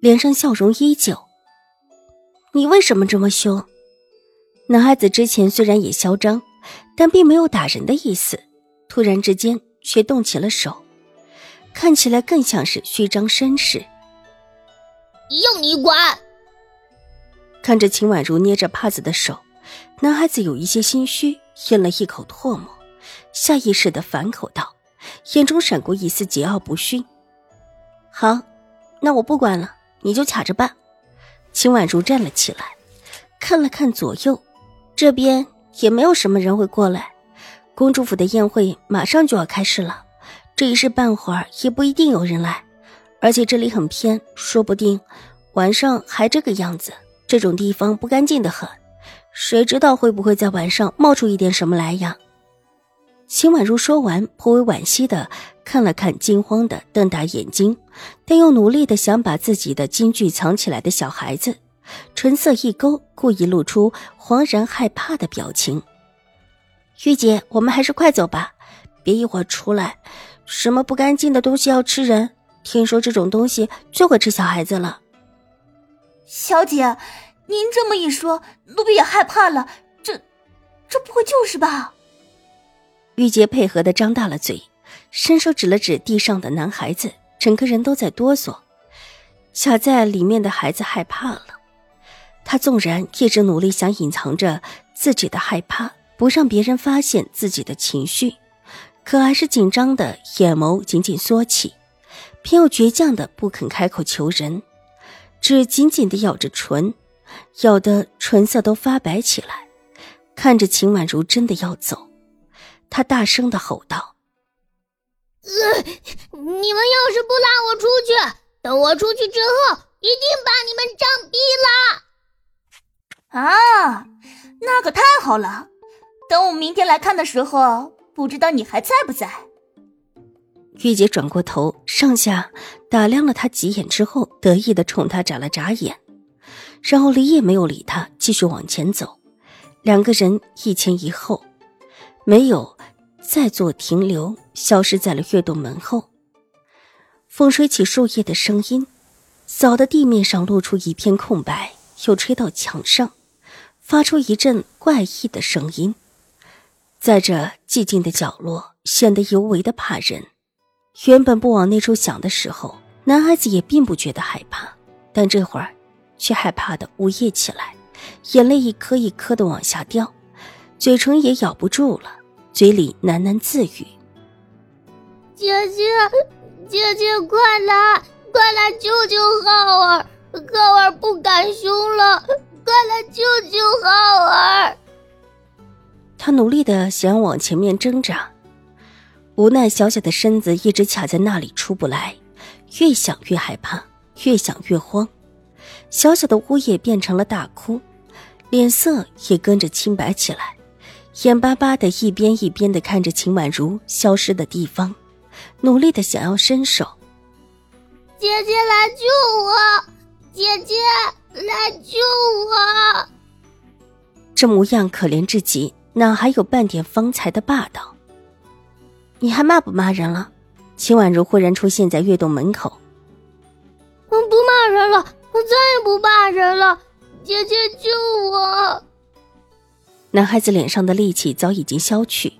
脸上笑容依旧。你为什么这么凶？男孩子之前虽然也嚣张，但并没有打人的意思，突然之间却动起了手，看起来更像是虚张声势。用你管！看着秦婉如捏着帕子的手，男孩子有一些心虚，咽了一口唾沫，下意识的反口道，眼中闪过一丝桀骜不驯。好，那我不管了。你就卡着办。秦婉如站了起来，看了看左右，这边也没有什么人会过来。公主府的宴会马上就要开始了，这一时半会儿也不一定有人来。而且这里很偏，说不定晚上还这个样子。这种地方不干净的很，谁知道会不会在晚上冒出一点什么来呀？秦婉如说完，颇为惋惜的看了看惊慌的瞪大眼睛，但又努力的想把自己的金句藏起来的小孩子，唇色一勾，故意露出惶然害怕的表情。玉姐，我们还是快走吧，别一会儿出来，什么不干净的东西要吃人，听说这种东西最会吃小孩子了。小姐，您这么一说，奴婢也害怕了。这，这不会就是吧？玉洁配合的张大了嘴，伸手指了指地上的男孩子，整个人都在哆嗦。卡在里面的孩子害怕了，他纵然一直努力想隐藏着自己的害怕，不让别人发现自己的情绪，可还是紧张的眼眸紧紧缩起，偏又倔强的不肯开口求人，只紧紧的咬着唇，咬得唇色都发白起来，看着秦婉如真的要走。他大声的吼道：“呃，你们要是不拉我出去，等我出去之后，一定把你们杖毙了！”啊，那可太好了！等我明天来看的时候，不知道你还在不在？玉姐转过头，上下打量了他几眼之后，得意的冲他眨了眨眼，然后李也没有理他，继续往前走。两个人一前一后，没有。再做停留，消失在了月洞门后。风吹起树叶的声音，扫的地面上露出一片空白，又吹到墙上，发出一阵怪异的声音。在这寂静的角落，显得尤为的怕人。原本不往那处想的时候，男孩子也并不觉得害怕，但这会儿，却害怕的呜咽起来，眼泪一颗一颗的往下掉，嘴唇也咬不住了。嘴里喃喃自语：“姐姐，姐姐，快来，快来救救浩儿！浩儿不敢凶了，快来救救浩儿！”他努力的想往前面挣扎，无奈小小的身子一直卡在那里出不来，越想越害怕，越想越慌。小小的屋也变成了大哭，脸色也跟着清白起来。眼巴巴的一边一边的看着秦婉如消失的地方，努力的想要伸手。姐姐来救我！姐姐来救我！这模样可怜至极，哪还有半点方才的霸道？你还骂不骂人了？秦婉如忽然出现在月洞门口。我不骂人了，我再也不骂人了。姐姐救我！男孩子脸上的戾气早已经消去，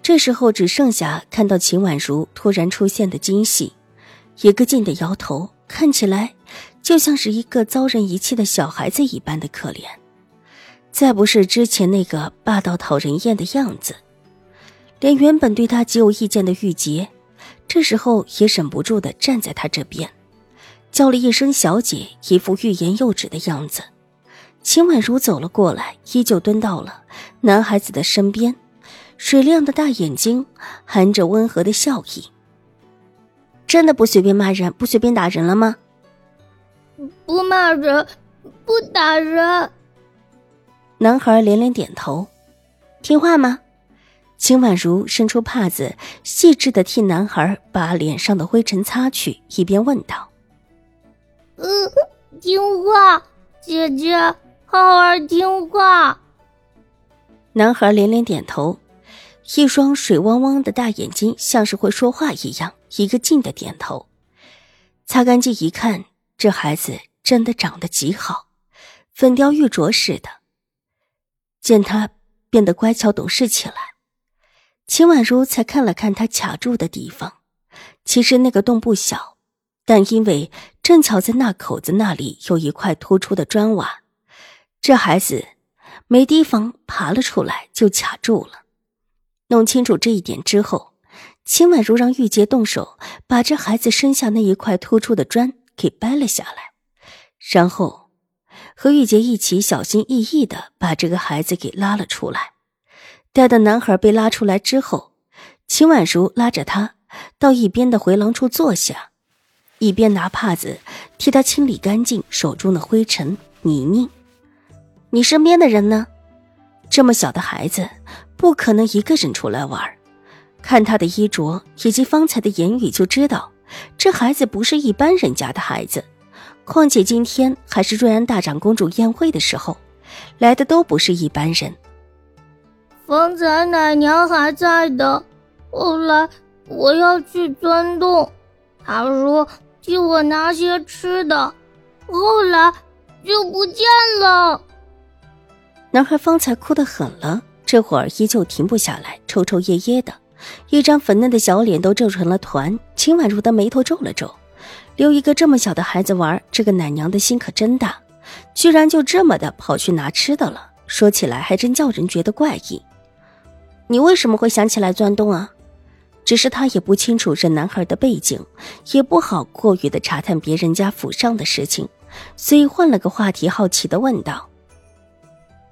这时候只剩下看到秦婉如突然出现的惊喜，一个劲的摇头，看起来就像是一个遭人遗弃的小孩子一般的可怜，再不是之前那个霸道讨人厌的样子，连原本对他极有意见的玉洁，这时候也忍不住的站在他这边，叫了一声“小姐”，一副欲言又止的样子。秦婉如走了过来，依旧蹲到了男孩子的身边，水亮的大眼睛含着温和的笑意。真的不随便骂人，不随便打人了吗？不骂人，不打人。男孩连连点头，听话吗？秦婉如伸出帕子，细致的替男孩把脸上的灰尘擦去，一边问道：“嗯，听话，姐姐，浩儿听话。”男孩连连点头，一双水汪汪的大眼睛像是会说话一样，一个劲的点头。擦干净一看，这孩子真的长得极好，粉雕玉琢似的。见他变得乖巧懂事起来，秦婉如才看了看他卡住的地方。其实那个洞不小，但因为正巧在那口子那里有一块突出的砖瓦，这孩子。没地方爬了出来，就卡住了。弄清楚这一点之后，秦婉如让玉洁动手把这孩子身下那一块突出的砖给掰了下来，然后和玉洁一起小心翼翼的把这个孩子给拉了出来。待到男孩被拉出来之后，秦婉如拉着他到一边的回廊处坐下，一边拿帕子替他清理干净手中的灰尘泥泞。你身边的人呢？这么小的孩子，不可能一个人出来玩。看他的衣着以及方才的言语，就知道这孩子不是一般人家的孩子。况且今天还是瑞安大长公主宴会的时候，来的都不是一般人。方才奶娘还在的，后来我要去钻洞，她说替我拿些吃的，后来就不见了。男孩方才哭得很了，这会儿依旧停不下来，抽抽噎噎的，一张粉嫩的小脸都皱成了团。秦婉如的眉头皱了皱，留一个这么小的孩子玩，这个奶娘的心可真大，居然就这么的跑去拿吃的了。说起来还真叫人觉得怪异。你为什么会想起来钻洞啊？只是他也不清楚这男孩的背景，也不好过于的查探别人家府上的事情，所以换了个话题，好奇的问道。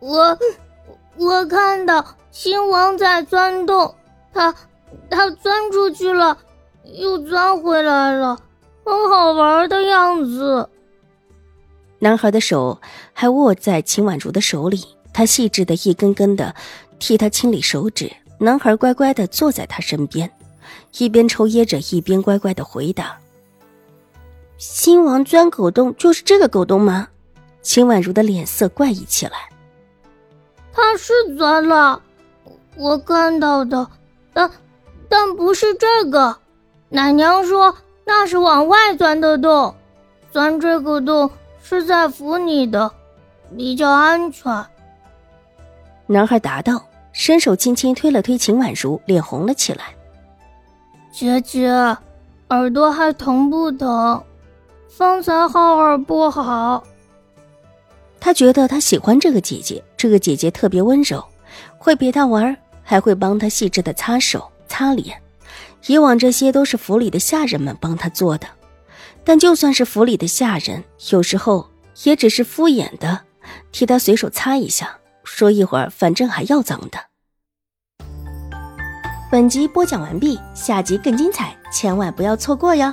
我我看到新王在钻洞，他他钻出去了，又钻回来了，很好玩的样子。男孩的手还握在秦婉如的手里，他细致的一根根的替他清理手指。男孩乖乖的坐在他身边，一边抽噎着，一边乖乖的回答：“新王钻狗洞就是这个狗洞吗？”秦婉如的脸色怪异起来。他是钻了，我看到的，但但不是这个。奶娘说那是往外钻的洞，钻这个洞是在扶你的，比较安全。男孩答道，伸手轻轻推了推秦婉如，脸红了起来。姐姐，耳朵还疼不疼？方才浩儿不好。他觉得他喜欢这个姐姐，这个姐姐特别温柔，会陪他玩，还会帮他细致的擦手、擦脸。以往这些都是府里的下人们帮他做的，但就算是府里的下人，有时候也只是敷衍的替他随手擦一下，说一会儿反正还要脏的。本集播讲完毕，下集更精彩，千万不要错过哟。